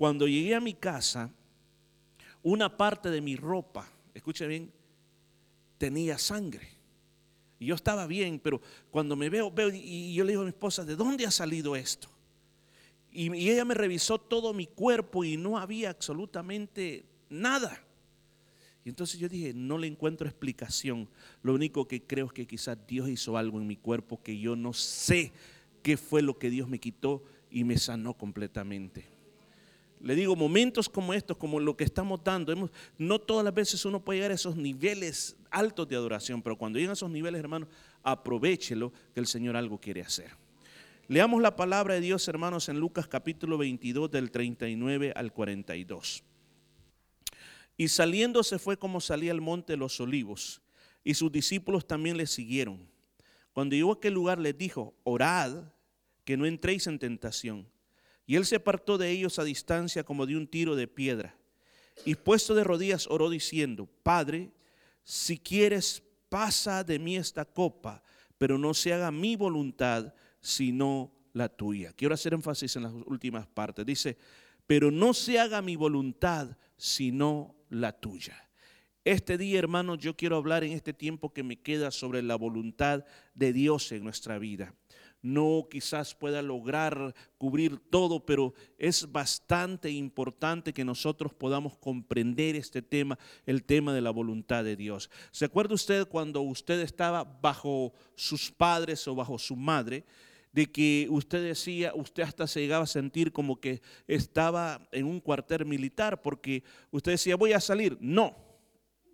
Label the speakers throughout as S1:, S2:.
S1: cuando llegué a mi casa, una parte de mi ropa, escuche bien, tenía sangre. Y yo estaba bien, pero cuando me veo, veo y yo le digo a mi esposa, ¿de dónde ha salido esto? Y, y ella me revisó todo mi cuerpo y no había absolutamente nada. Y entonces yo dije, no le encuentro explicación. Lo único que creo es que quizás Dios hizo algo en mi cuerpo que yo no sé qué fue lo que Dios me quitó y me sanó completamente. Le digo, momentos como estos, como lo que estamos dando, no todas las veces uno puede llegar a esos niveles altos de adoración, pero cuando llegan a esos niveles, hermanos, aprovechelo que el Señor algo quiere hacer. Leamos la palabra de Dios, hermanos, en Lucas capítulo 22 del 39 al 42. Y saliendo se fue como salía al monte de los olivos, y sus discípulos también le siguieron. Cuando llegó a aquel lugar les dijo, orad que no entréis en tentación. Y él se apartó de ellos a distancia como de un tiro de piedra. Y puesto de rodillas oró diciendo, Padre, si quieres, pasa de mí esta copa, pero no se haga mi voluntad, sino la tuya. Quiero hacer énfasis en las últimas partes. Dice, pero no se haga mi voluntad, sino la tuya. Este día, hermanos, yo quiero hablar en este tiempo que me queda sobre la voluntad de Dios en nuestra vida. No quizás pueda lograr cubrir todo, pero es bastante importante que nosotros podamos comprender este tema, el tema de la voluntad de Dios. ¿Se acuerda usted cuando usted estaba bajo sus padres o bajo su madre? de que usted decía, usted hasta se llegaba a sentir como que estaba en un cuartel militar, porque usted decía, voy a salir. No,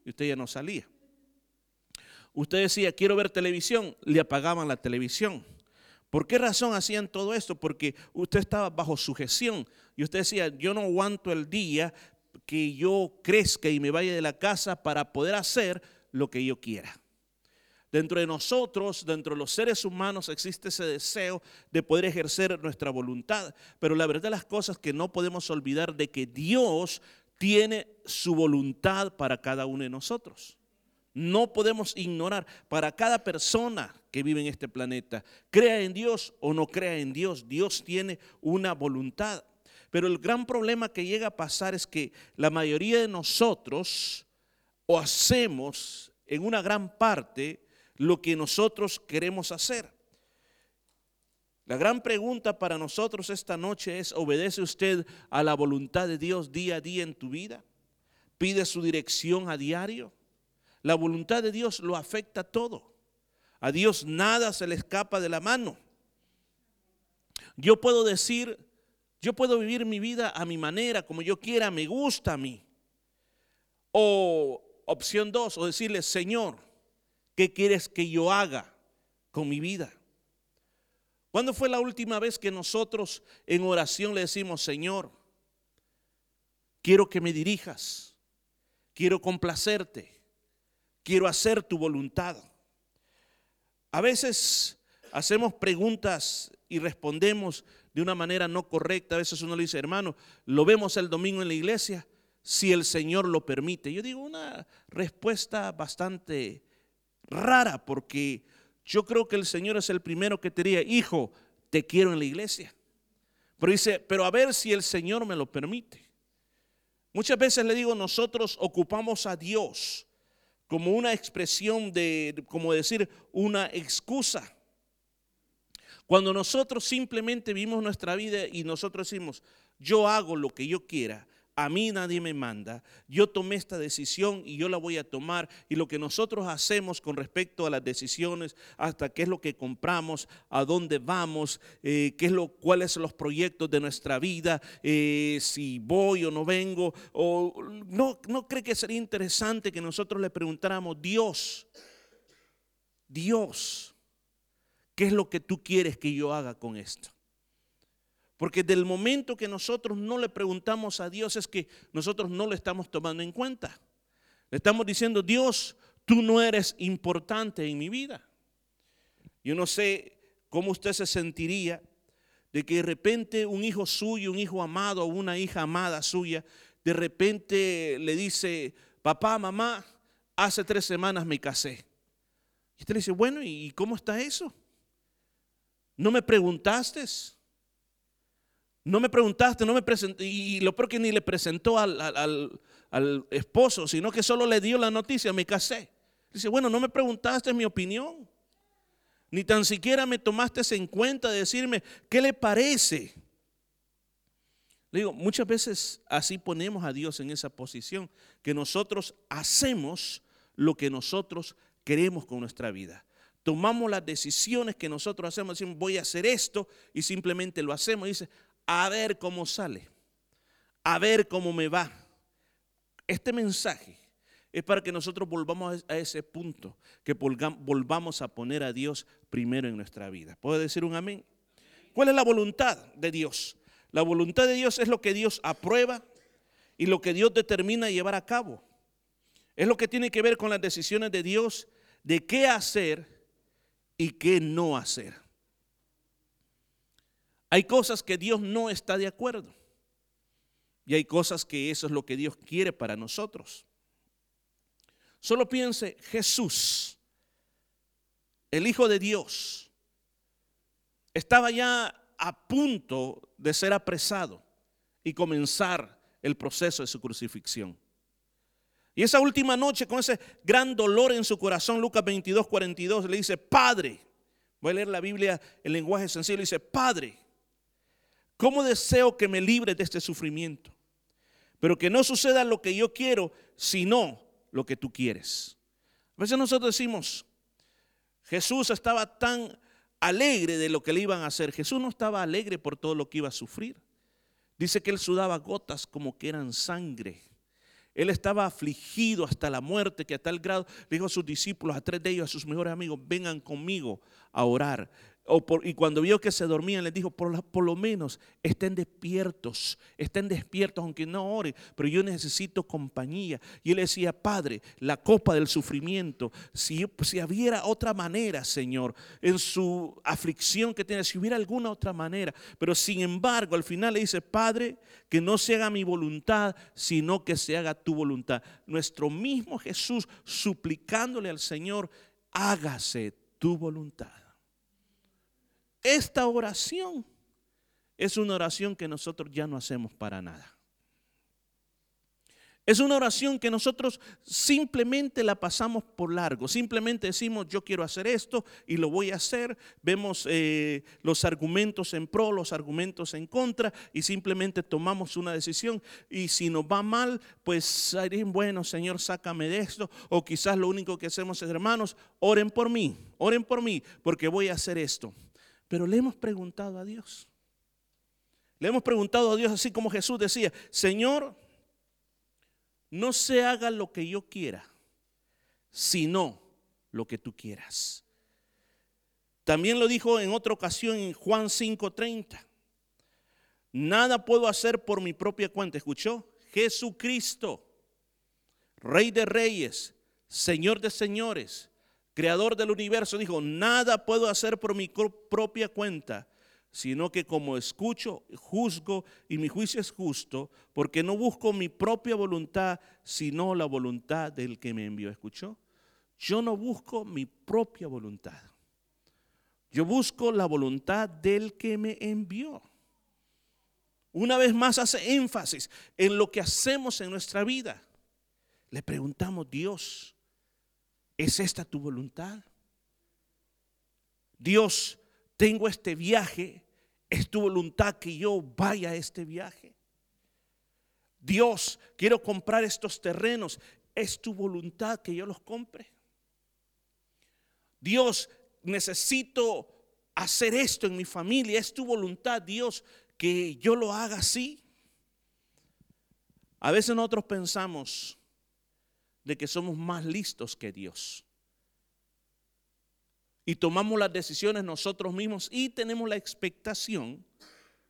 S1: y usted ya no salía. Usted decía, quiero ver televisión, le apagaban la televisión. ¿Por qué razón hacían todo esto? Porque usted estaba bajo sujeción y usted decía, yo no aguanto el día que yo crezca y me vaya de la casa para poder hacer lo que yo quiera. Dentro de nosotros, dentro de los seres humanos, existe ese deseo de poder ejercer nuestra voluntad. Pero la verdad de las cosas que no podemos olvidar de que Dios tiene su voluntad para cada uno de nosotros. No podemos ignorar para cada persona que vive en este planeta, crea en Dios o no crea en Dios, Dios tiene una voluntad. Pero el gran problema que llega a pasar es que la mayoría de nosotros o hacemos en una gran parte lo que nosotros queremos hacer. La gran pregunta para nosotros esta noche es, ¿obedece usted a la voluntad de Dios día a día en tu vida? ¿Pide su dirección a diario? La voluntad de Dios lo afecta todo. A Dios nada se le escapa de la mano. Yo puedo decir, yo puedo vivir mi vida a mi manera, como yo quiera, me gusta a mí. O opción dos, o decirle, Señor, ¿Qué quieres que yo haga con mi vida? ¿Cuándo fue la última vez que nosotros en oración le decimos, Señor, quiero que me dirijas, quiero complacerte, quiero hacer tu voluntad? A veces hacemos preguntas y respondemos de una manera no correcta. A veces uno le dice, hermano, lo vemos el domingo en la iglesia, si el Señor lo permite. Yo digo una respuesta bastante rara porque yo creo que el Señor es el primero que te diría, hijo, te quiero en la iglesia. Pero dice, pero a ver si el Señor me lo permite. Muchas veces le digo, nosotros ocupamos a Dios como una expresión de, como decir, una excusa. Cuando nosotros simplemente vivimos nuestra vida y nosotros decimos, yo hago lo que yo quiera, a mí nadie me manda, yo tomé esta decisión y yo la voy a tomar. Y lo que nosotros hacemos con respecto a las decisiones, hasta qué es lo que compramos, a dónde vamos, eh, qué es lo, cuáles son los proyectos de nuestra vida, eh, si voy o no vengo, o no, no cree que sería interesante que nosotros le preguntáramos, Dios, Dios, ¿qué es lo que tú quieres que yo haga con esto? Porque del momento que nosotros no le preguntamos a Dios es que nosotros no lo estamos tomando en cuenta. Le estamos diciendo, Dios, tú no eres importante en mi vida. Yo no sé cómo usted se sentiría de que de repente un hijo suyo, un hijo amado o una hija amada suya, de repente le dice, papá, mamá, hace tres semanas me casé. Y usted le dice, bueno, ¿y cómo está eso? ¿No me preguntaste? No me preguntaste, no me presenté, y lo peor que ni le presentó al, al esposo, sino que solo le dio la noticia, me casé. Dice, bueno, no me preguntaste mi opinión, ni tan siquiera me tomaste en cuenta de decirme, ¿qué le parece? Le digo, muchas veces así ponemos a Dios en esa posición, que nosotros hacemos lo que nosotros queremos con nuestra vida. Tomamos las decisiones que nosotros hacemos, decimos, voy a hacer esto, y simplemente lo hacemos. Dice, a ver cómo sale, a ver cómo me va. Este mensaje es para que nosotros volvamos a ese punto, que volvamos a poner a Dios primero en nuestra vida. ¿Puede decir un amén? ¿Cuál es la voluntad de Dios? La voluntad de Dios es lo que Dios aprueba y lo que Dios determina llevar a cabo. Es lo que tiene que ver con las decisiones de Dios de qué hacer y qué no hacer. Hay cosas que Dios no está de acuerdo. Y hay cosas que eso es lo que Dios quiere para nosotros. Solo piense, Jesús, el Hijo de Dios, estaba ya a punto de ser apresado y comenzar el proceso de su crucifixión. Y esa última noche, con ese gran dolor en su corazón, Lucas 22, 42, le dice, Padre, voy a leer la Biblia en lenguaje sencillo, dice, Padre, ¿cómo deseo que me libre de este sufrimiento? Pero que no suceda lo que yo quiero, sino lo que tú quieres. A veces nosotros decimos, Jesús estaba tan alegre de lo que le iban a hacer. Jesús no estaba alegre por todo lo que iba a sufrir. Dice que él sudaba gotas como que eran sangre. Él estaba afligido hasta la muerte, que a tal grado dijo a sus discípulos, a tres de ellos, a sus mejores amigos, vengan conmigo a orar y cuando vio que se dormían, les dijo, por, lo menos estén despiertos, estén despiertos aunque no oren, pero yo necesito compañía. Y él decía, Padre, la copa del sufrimiento, si, si hubiera otra manera, Señor, en su aflicción que tiene, si hubiera alguna otra manera, pero sin embargo, al final le dice, Padre, que no se haga mi voluntad, sino que se haga tu voluntad. Nuestro mismo Jesús suplicándole al Señor, hágase tu voluntad. Esta oración es una oración que nosotros ya no hacemos para nada. Es una oración que nosotros simplemente la pasamos por largo. Simplemente decimos, yo quiero hacer esto y lo voy a hacer. Vemos eh, los argumentos en pro, los argumentos en contra y simplemente tomamos una decisión. Y si nos va mal, pues bueno, Señor, sácame de esto. O quizás lo único que hacemos es, hermanos, oren por mí, oren por mí, porque voy a hacer esto. Pero le hemos preguntado a Dios. Le hemos preguntado a Dios así como Jesús decía, Señor, no se haga lo que yo quiera, sino lo que tú quieras. También lo dijo en otra ocasión en Juan 5:30. Nada puedo hacer por mi propia cuenta. ¿Escuchó? Jesucristo, Rey de Reyes, Señor de Señores, creador del universo, dijo, nada puedo hacer por mi propia cuenta, sino que como escucho, juzgo y mi juicio es justo, porque no busco mi propia voluntad, sino la voluntad del que me envió. ¿Escuchó? Yo no busco mi propia voluntad. Yo busco la voluntad del que me envió. Una vez más hace énfasis en lo que hacemos en nuestra vida. Le preguntamos, Dios, ¿Es esta tu voluntad? Dios, tengo este viaje. ¿Es tu voluntad que yo vaya a este viaje? Dios, quiero comprar estos terrenos. ¿Es tu voluntad que yo los compre? Dios, necesito hacer esto en mi familia. ¿Es tu voluntad, Dios, que yo lo haga así? A veces nosotros pensamos, de que somos más listos que Dios. Y tomamos las decisiones nosotros mismos y tenemos la expectación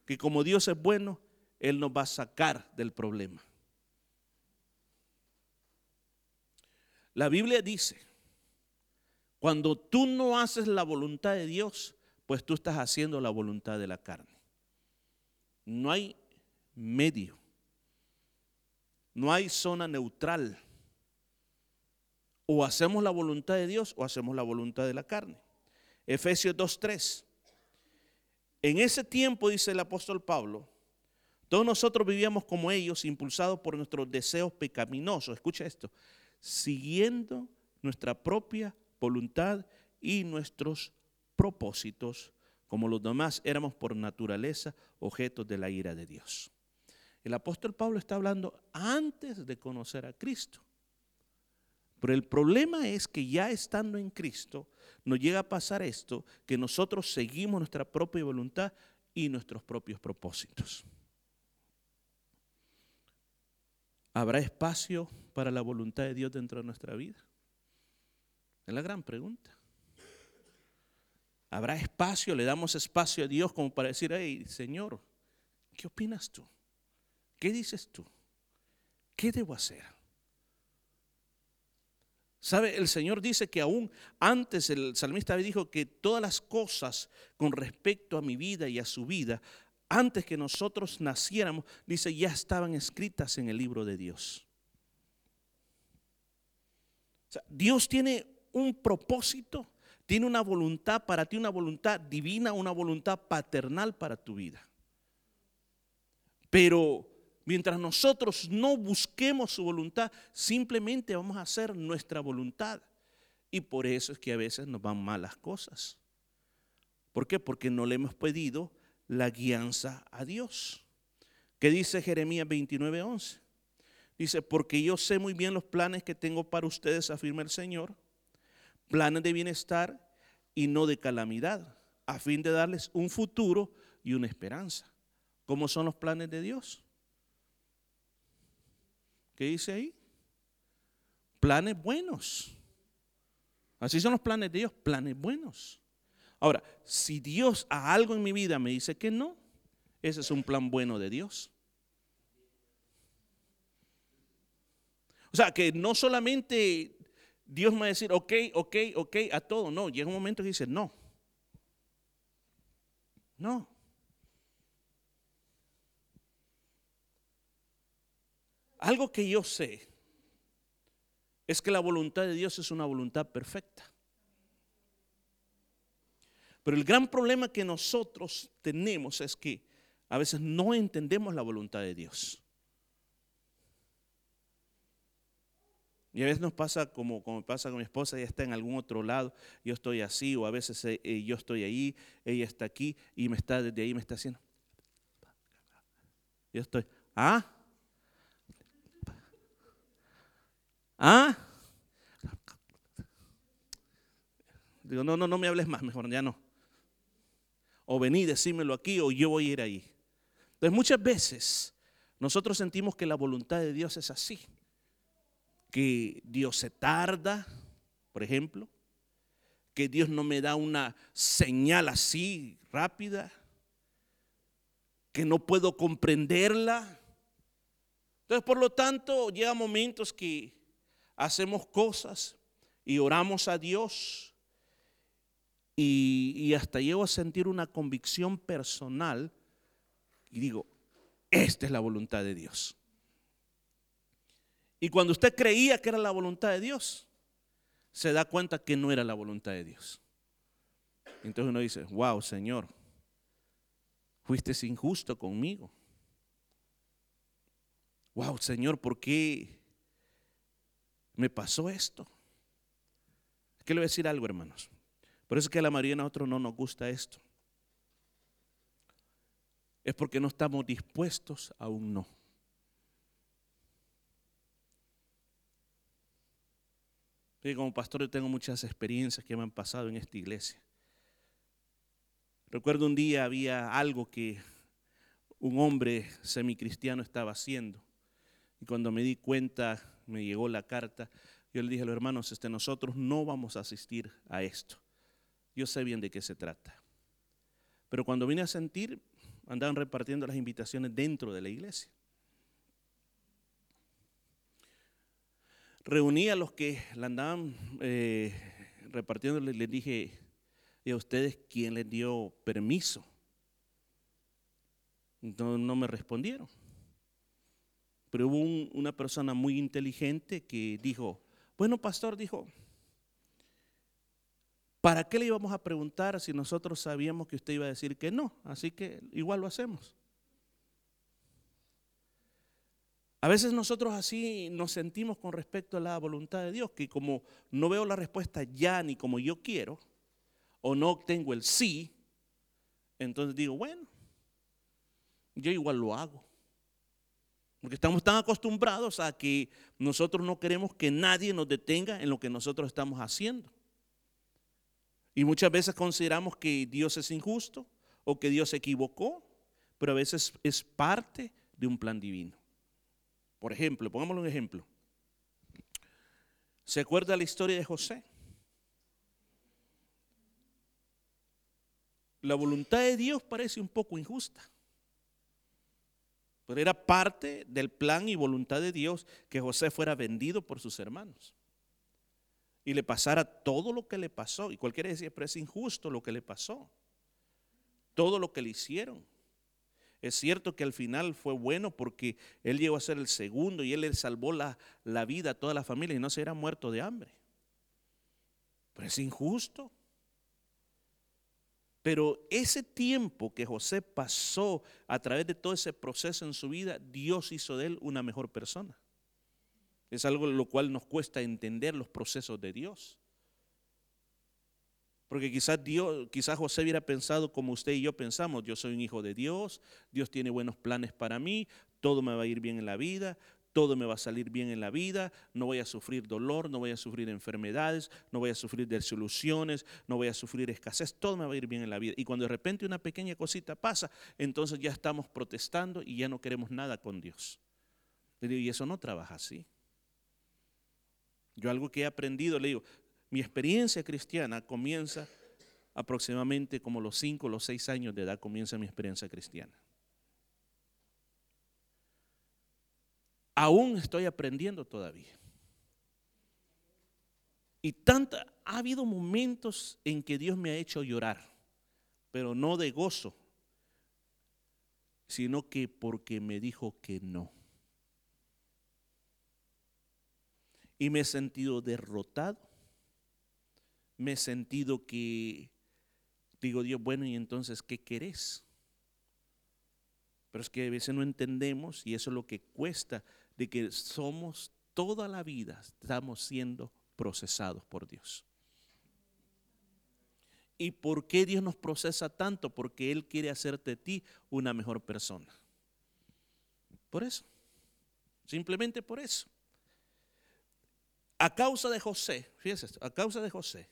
S1: que como Dios es bueno, Él nos va a sacar del problema. La Biblia dice, cuando tú no haces la voluntad de Dios, pues tú estás haciendo la voluntad de la carne. No hay medio. No hay zona neutral. O hacemos la voluntad de Dios o hacemos la voluntad de la carne. Efesios 2.3. En ese tiempo, dice el apóstol Pablo, Todos nosotros vivíamos como ellos, impulsados por nuestros deseos pecaminosos. Escucha esto, siguiendo nuestra propia voluntad y nuestros propósitos, como los demás éramos por naturaleza objetos de la ira de Dios. El apóstol Pablo está hablando antes de conocer a Cristo. Pero el problema es que ya estando en Cristo, nos llega a pasar esto, que nosotros seguimos nuestra propia voluntad y nuestros propios propósitos. ¿Habrá espacio para la voluntad de Dios dentro de nuestra vida? Es la gran pregunta. ¿Habrá espacio? ¿Le damos espacio a Dios como para decir, hey, Señor, ¿qué opinas tú? ¿Qué dices tú? ¿Qué debo hacer? ¿Sabe? El Señor dice que aún antes el salmista dijo que todas las cosas con respecto a mi vida y a su vida, antes que nosotros naciéramos, dice, ya estaban escritas en el libro de Dios. Dios tiene un propósito, tiene una voluntad para ti, una voluntad divina, una voluntad paternal para tu vida. Pero Mientras nosotros no busquemos su voluntad, simplemente vamos a hacer nuestra voluntad. Y por eso es que a veces nos van mal las cosas. ¿Por qué? Porque no le hemos pedido la guianza a Dios. ¿Qué dice Jeremías 29:11? Dice, porque yo sé muy bien los planes que tengo para ustedes, afirma el Señor, planes de bienestar y no de calamidad, a fin de darles un futuro y una esperanza. ¿Cómo son los planes de Dios? ¿Qué dice ahí? Planes buenos. Así son los planes de Dios, planes buenos. Ahora, si Dios a algo en mi vida me dice que no, ese es un plan bueno de Dios. O sea, que no solamente Dios me va a decir, ok, ok, ok, a todo. No, llega un momento que dice, no. No. Algo que yo sé es que la voluntad de Dios es una voluntad perfecta. Pero el gran problema que nosotros tenemos es que a veces no entendemos la voluntad de Dios. Y a veces nos pasa como, como pasa con mi esposa, ella está en algún otro lado, yo estoy así, o a veces eh, eh, yo estoy ahí, ella está aquí y me está desde ahí me está haciendo. Yo estoy, ah, ¿Ah? Digo, no, no, no me hables más, mejor ya no. O vení, decímelo aquí o yo voy a ir ahí. Entonces muchas veces nosotros sentimos que la voluntad de Dios es así. Que Dios se tarda, por ejemplo. Que Dios no me da una señal así rápida. Que no puedo comprenderla. Entonces, por lo tanto, llega momentos que hacemos cosas y oramos a Dios y, hasta llego a sentir una convicción personal y digo, esta es la voluntad de Dios. Y cuando usted creía que era la voluntad de Dios, se da cuenta que no era la voluntad de Dios. Entonces uno dice, wow, Señor, fuiste injusto conmigo. Wow, Señor, ¿por qué me pasó esto. ¿Qué le voy a decir algo, hermanos? Por eso es que a la mayoría de nosotros no nos gusta esto. Es porque no estamos dispuestos a un no. Y como pastor yo tengo muchas experiencias que me han pasado en esta iglesia. Recuerdo un día había algo que un hombre semicristiano estaba haciendo. Y cuando me di cuenta me llegó la carta, yo le dije a los hermanos, este, nosotros no vamos a asistir a esto. Yo sé bien de qué se trata. Pero cuando vine a sentir, andaban repartiendo las invitaciones dentro de la iglesia. Reuní a los que la andaban eh, repartiendo, les, dije, ¿y a ustedes quién les dio permiso? No, no me respondieron. Pero hubo una persona muy inteligente que dijo, bueno, pastor, dijo, ¿para qué le íbamos a preguntar si nosotros sabíamos que usted iba a decir que no? Así que igual lo hacemos. A veces nosotros así nos sentimos con respecto a la voluntad de Dios, que como no veo la respuesta ya ni como yo quiero, o no obtengo el sí, entonces digo, bueno, yo igual lo hago. Porque estamos tan acostumbrados a que nosotros no queremos que nadie nos detenga en lo que nosotros estamos haciendo. Y muchas veces consideramos que Dios es injusto o que Dios se equivocó, pero a veces es parte de un plan divino. Por ejemplo, pongámosle un ejemplo. ¿Se acuerda la historia de José? La voluntad de Dios parece un poco injusta, pero era parte del plan y voluntad de Dios que José fuera vendido por sus hermanos y le pasara todo lo que le pasó. Y cualquiera decía, pero es injusto lo que le pasó, todo lo que le hicieron. Es cierto que al final fue bueno porque él llegó a ser el segundo y él le salvó la, la vida a toda la familia y no se hubiera muerto de hambre. Pero es injusto. Pero ese tiempo que José pasó a través de todo ese proceso en su vida, Dios hizo de él una mejor persona. Es algo lo cual nos cuesta entender los procesos de Dios. Porque quizás Dios, quizás José hubiera pensado como usted y yo pensamos, yo soy un hijo de Dios, Dios tiene buenos planes para mí, todo me va a ir bien en la vida, todo me va a salir bien en la vida, no voy a sufrir dolor, no voy a sufrir enfermedades, no voy a sufrir desilusiones, no voy a sufrir escasez, todo me va a ir bien en la vida. Y cuando de repente una pequeña cosita pasa, entonces ya estamos protestando y ya no queremos nada con Dios. Y eso no trabaja así. Yo algo que he aprendido, le digo, mi experiencia cristiana comienza aproximadamente como los cinco o los seis años de edad comienza mi experiencia cristiana. Aún estoy aprendiendo todavía. Y tanta, ha habido momentos en que Dios me ha hecho llorar, pero no de gozo, sino que porque me dijo que no. Y me he sentido derrotado me he sentido que digo Dios, bueno, y entonces, ¿qué querés? Pero es que a veces no entendemos y eso es lo que cuesta de que somos toda la vida, estamos siendo procesados por Dios. ¿Y por qué Dios nos procesa tanto? Porque Él quiere hacerte de ti una mejor persona. Por eso. Simplemente por eso. A causa de José, fíjese, a causa de José,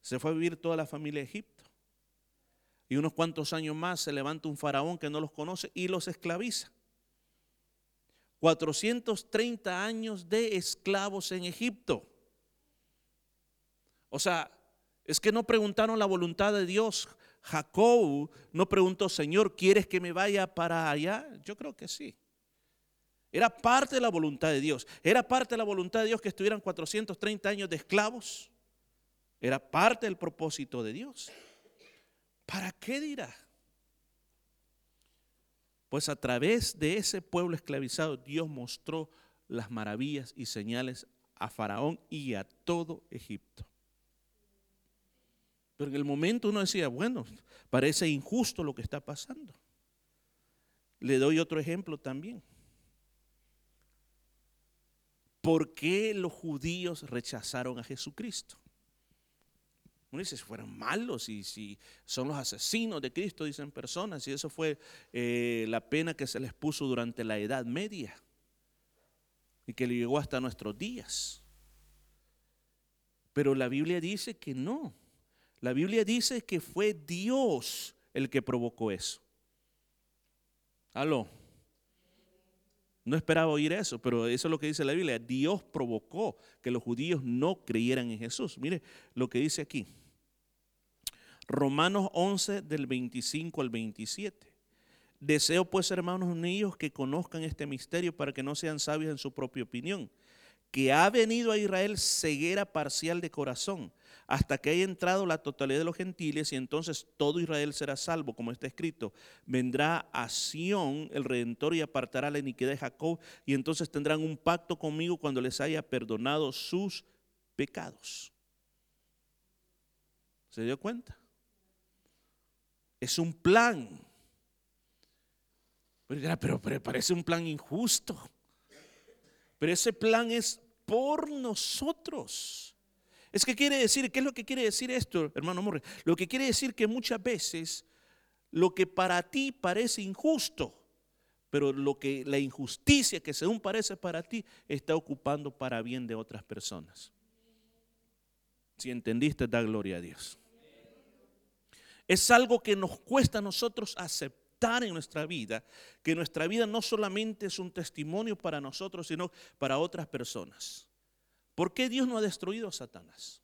S1: se fue a vivir toda la familia de Egipto. Y unos cuantos años más se levanta un faraón que no los conoce y los esclaviza. 430 años de esclavos en Egipto. O sea, es que no preguntaron la voluntad de Dios. Jacob no preguntó, Señor, ¿quieres que me vaya para allá? Yo creo que sí. Era parte de la voluntad de Dios. Era parte de la voluntad de Dios que estuvieran 430 años de esclavos. Era parte del propósito de Dios. ¿Para qué dirá? Pues a través de ese pueblo esclavizado Dios mostró las maravillas y señales a Faraón y a todo Egipto. Pero en el momento uno decía, bueno, parece injusto lo que está pasando. Le doy otro ejemplo también. ¿Por qué los judíos rechazaron a Jesucristo? Uno dice, si fueran malos y si son los asesinos de Cristo, dicen personas, y eso fue eh, la pena que se les puso durante la Edad Media y que le llegó hasta nuestros días. Pero la Biblia dice que no. La Biblia dice que fue Dios el que provocó eso. Aló. No esperaba oír eso, pero eso es lo que dice la Biblia. Dios provocó que los judíos no creyeran en Jesús. Mire lo que dice aquí. Romanos 11 del 25 al 27. Deseo pues, hermanos míos, que conozcan este misterio para que no sean sabios en su propia opinión, que ha venido a Israel ceguera parcial de corazón, hasta que haya entrado la totalidad de los gentiles y entonces todo Israel será salvo, como está escrito. Vendrá a Sión el Redentor y apartará la iniquidad de Jacob y entonces tendrán un pacto conmigo cuando les haya perdonado sus pecados. ¿Se dio cuenta? Es un plan. Pero, pero, parece un plan injusto. Pero ese plan es por nosotros. Es que quiere decir, ¿qué es lo que quiere decir esto, hermano Morre? Lo que quiere decir que muchas veces lo que para ti parece injusto, pero lo que la injusticia que según parece para ti está ocupando para bien de otras personas. Si entendiste, da gloria a Dios. Es algo que nos cuesta a nosotros aceptar en nuestra vida, que nuestra vida no solamente es un testimonio para nosotros, sino para otras personas. ¿Por qué Dios no ha destruido a Satanás?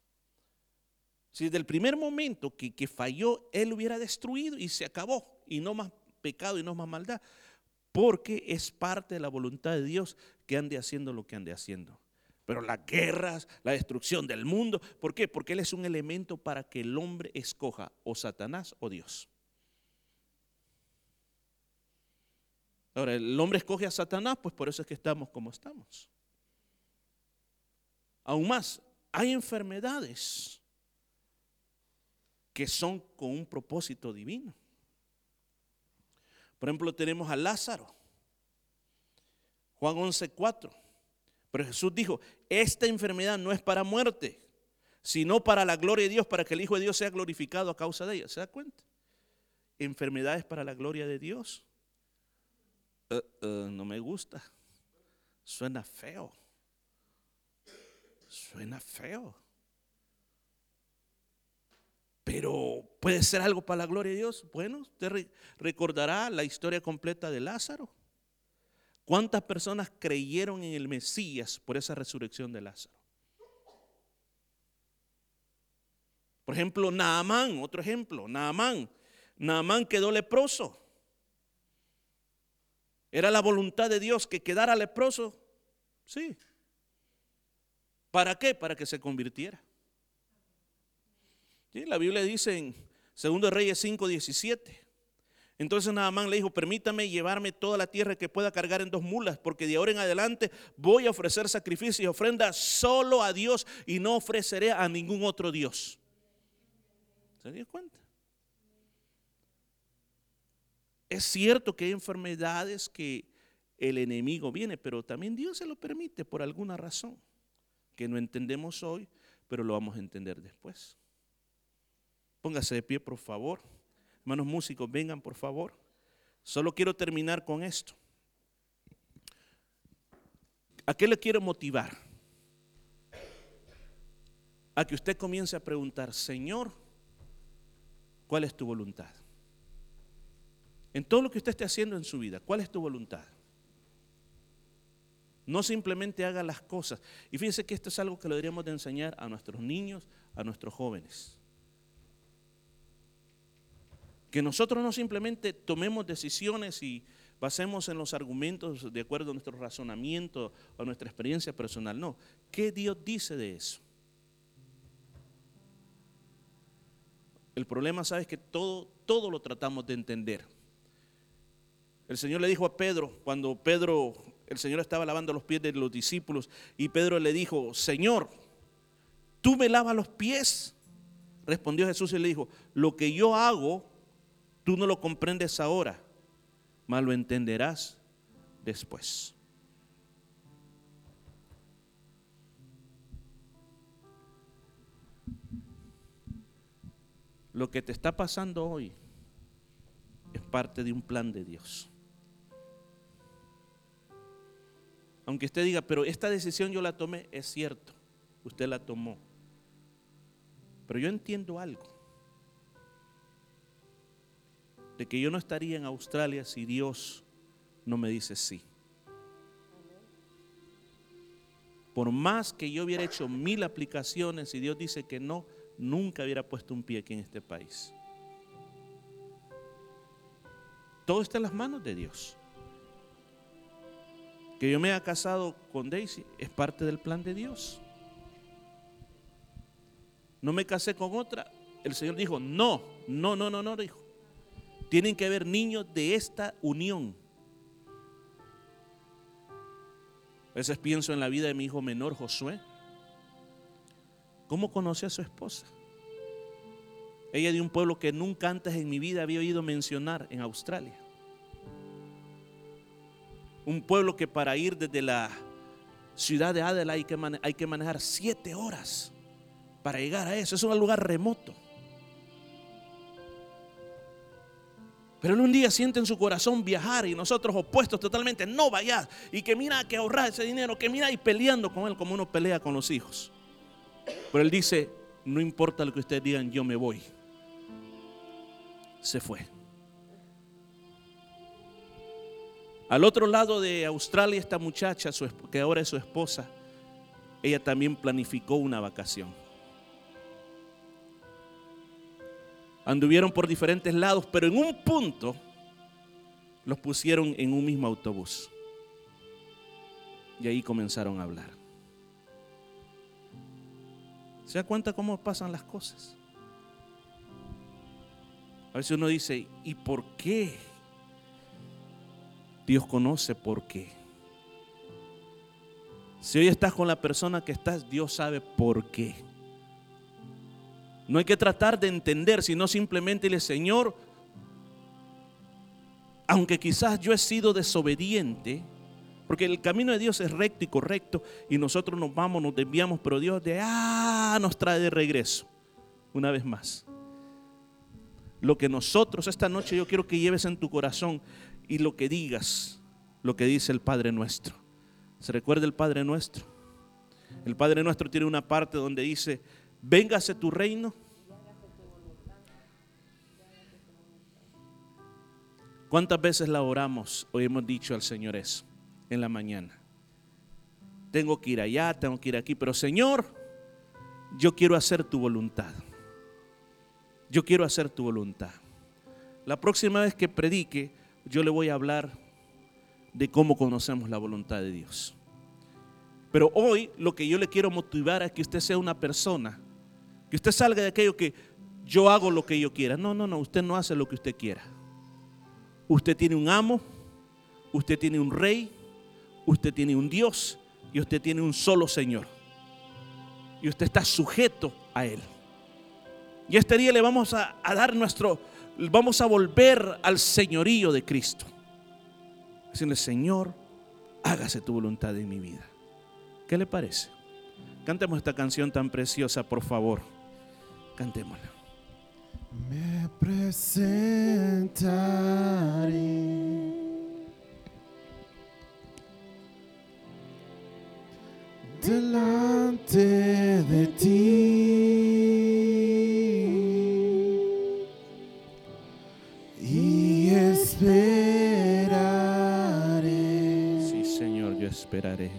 S1: Si desde el primer momento que, que falló, Él hubiera destruido y se acabó, y no más pecado y no más maldad, porque es parte de la voluntad de Dios que ande haciendo lo que ande haciendo. Pero las guerras, la destrucción del mundo, ¿por qué? Porque Él es un elemento para que el hombre escoja o Satanás o Dios. Ahora, el hombre escoge a Satanás, pues por eso es que estamos como estamos. Aún más, hay enfermedades que son con un propósito divino. Por ejemplo, tenemos a Lázaro. Juan 11:4. Pero Jesús dijo, esta enfermedad no es para muerte, sino para la gloria de Dios, para que el Hijo de Dios sea glorificado a causa de ella. ¿Se da cuenta? Enfermedades para la gloria de Dios. Uh, uh, no me gusta. Suena feo. Suena feo. Pero puede ser algo para la gloria de Dios. Bueno, usted recordará la historia completa de Lázaro. ¿Cuántas personas creyeron en el Mesías por esa resurrección de Lázaro? Por ejemplo, Naamán, otro ejemplo, Naamán. Naamán quedó leproso. ¿Era la voluntad de Dios que quedara leproso? Sí. ¿Para qué? Para que se convirtiera. La Biblia dice en 2 Reyes 5, 17. Entonces Naamán le dijo, permítame llevarme toda la tierra que pueda cargar en dos mulas, porque de ahora en adelante voy a ofrecer sacrificios y ofrendas solo a Dios y no ofreceré a ningún otro Dios. ¿Se dio cuenta? Es cierto que hay enfermedades que el enemigo viene, pero también Dios se lo permite por alguna razón que no entendemos hoy, pero lo vamos a entender después. Póngase de pie, por favor. Hermanos músicos, vengan por favor. Solo quiero terminar con esto. ¿A qué le quiero motivar? A que usted comience a preguntar, Señor, ¿cuál es tu voluntad? En todo lo que usted esté haciendo en su vida, ¿cuál es tu voluntad? No simplemente haga las cosas. Y fíjense que esto es algo que lo deberíamos de enseñar a nuestros niños, a nuestros jóvenes que nosotros no simplemente tomemos decisiones y basemos en los argumentos de acuerdo a nuestro razonamiento o nuestra experiencia personal. No, ¿qué Dios dice de eso? El problema, sabes, que todo, todo lo tratamos de entender. El Señor le dijo a Pedro, cuando Pedro, el Señor estaba lavando los pies de los discípulos, y Pedro le dijo, Señor, ¿tú me lavas los pies? Respondió Jesús y le dijo, lo que yo hago, Tú no lo comprendes ahora, mas lo entenderás después. Lo que te está pasando hoy es parte de un plan de Dios. Aunque usted diga, pero esta decisión yo la tomé, es cierto, usted la tomó. Pero yo entiendo algo de que yo no estaría en Australia si Dios no me dice sí. Por más que yo hubiera hecho mil aplicaciones y Dios dice que no, nunca hubiera puesto un pie aquí en este país. Todo está en las manos de Dios. Que yo me haya casado con Daisy es parte del plan de Dios. No me casé con otra. El Señor dijo, no, no, no, no, no, dijo. Tienen que haber niños de esta unión. A veces pienso en la vida de mi hijo menor, Josué. ¿Cómo conocí a su esposa? Ella de un pueblo que nunca antes en mi vida había oído mencionar en Australia. Un pueblo que para ir desde la ciudad de Adela hay que, hay que manejar siete horas para llegar a eso. Es un lugar remoto. Pero él un día siente en su corazón viajar y nosotros opuestos totalmente, no vayas. Y que mira que ahorrar ese dinero, que mira y peleando con él como uno pelea con los hijos. Pero él dice, no importa lo que ustedes digan, yo me voy. Se fue. Al otro lado de Australia, esta muchacha, que ahora es su esposa, ella también planificó una vacación. Anduvieron por diferentes lados, pero en un punto los pusieron en un mismo autobús. Y ahí comenzaron a hablar. ¿Se da cuenta cómo pasan las cosas? A veces uno dice, ¿y por qué? Dios conoce por qué. Si hoy estás con la persona que estás, Dios sabe por qué. No hay que tratar de entender, sino simplemente le Señor, aunque quizás yo he sido desobediente, porque el camino de Dios es recto y correcto, y nosotros nos vamos, nos desviamos, pero Dios de ah nos trae de regreso, una vez más. Lo que nosotros esta noche yo quiero que lleves en tu corazón y lo que digas, lo que dice el Padre nuestro. ¿Se recuerda el Padre nuestro? El Padre nuestro tiene una parte donde dice, véngase tu reino. ¿Cuántas veces la oramos o hemos dicho al Señor eso en la mañana? Tengo que ir allá, tengo que ir aquí, pero Señor, yo quiero hacer tu voluntad. Yo quiero hacer tu voluntad. La próxima vez que predique, yo le voy a hablar de cómo conocemos la voluntad de Dios. Pero hoy lo que yo le quiero motivar es que usted sea una persona que usted salga de aquello que yo hago lo que yo quiera. No, no, no, usted no hace lo que usted quiera. Usted tiene un amo, usted tiene un rey, usted tiene un Dios y usted tiene un solo Señor. Y usted está sujeto a Él. Y este día le vamos a, a dar nuestro, vamos a volver al señorío de Cristo. Decirle, Señor, hágase tu voluntad en mi vida. ¿Qué le parece? Cantemos esta canción tan preciosa, por favor. Cantémosla.
S2: Me presentaré delante de ti y esperaré.
S1: Sí, Señor, yo esperaré.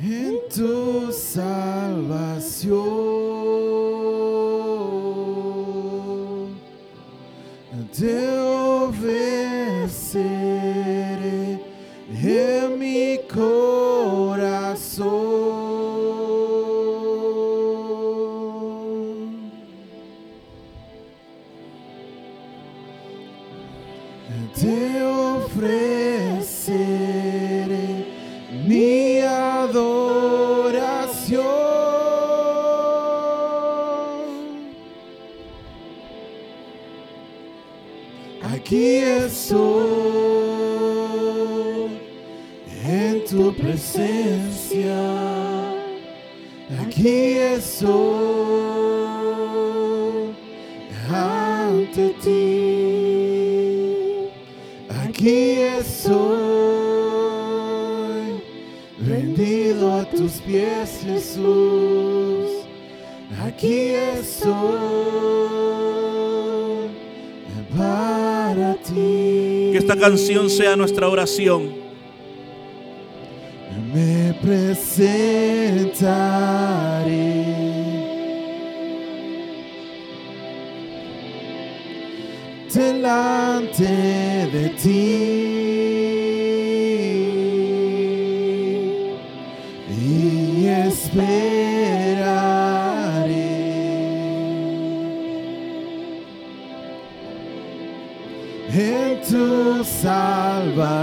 S2: En tu salvación. Te ante ti. Aquí estoy rendido a tus pies, Jesús. Aquí estoy para ti.
S1: Que esta canción sea nuestra oración.
S2: Me presentaré delante de ti y esperaré en tu salvación.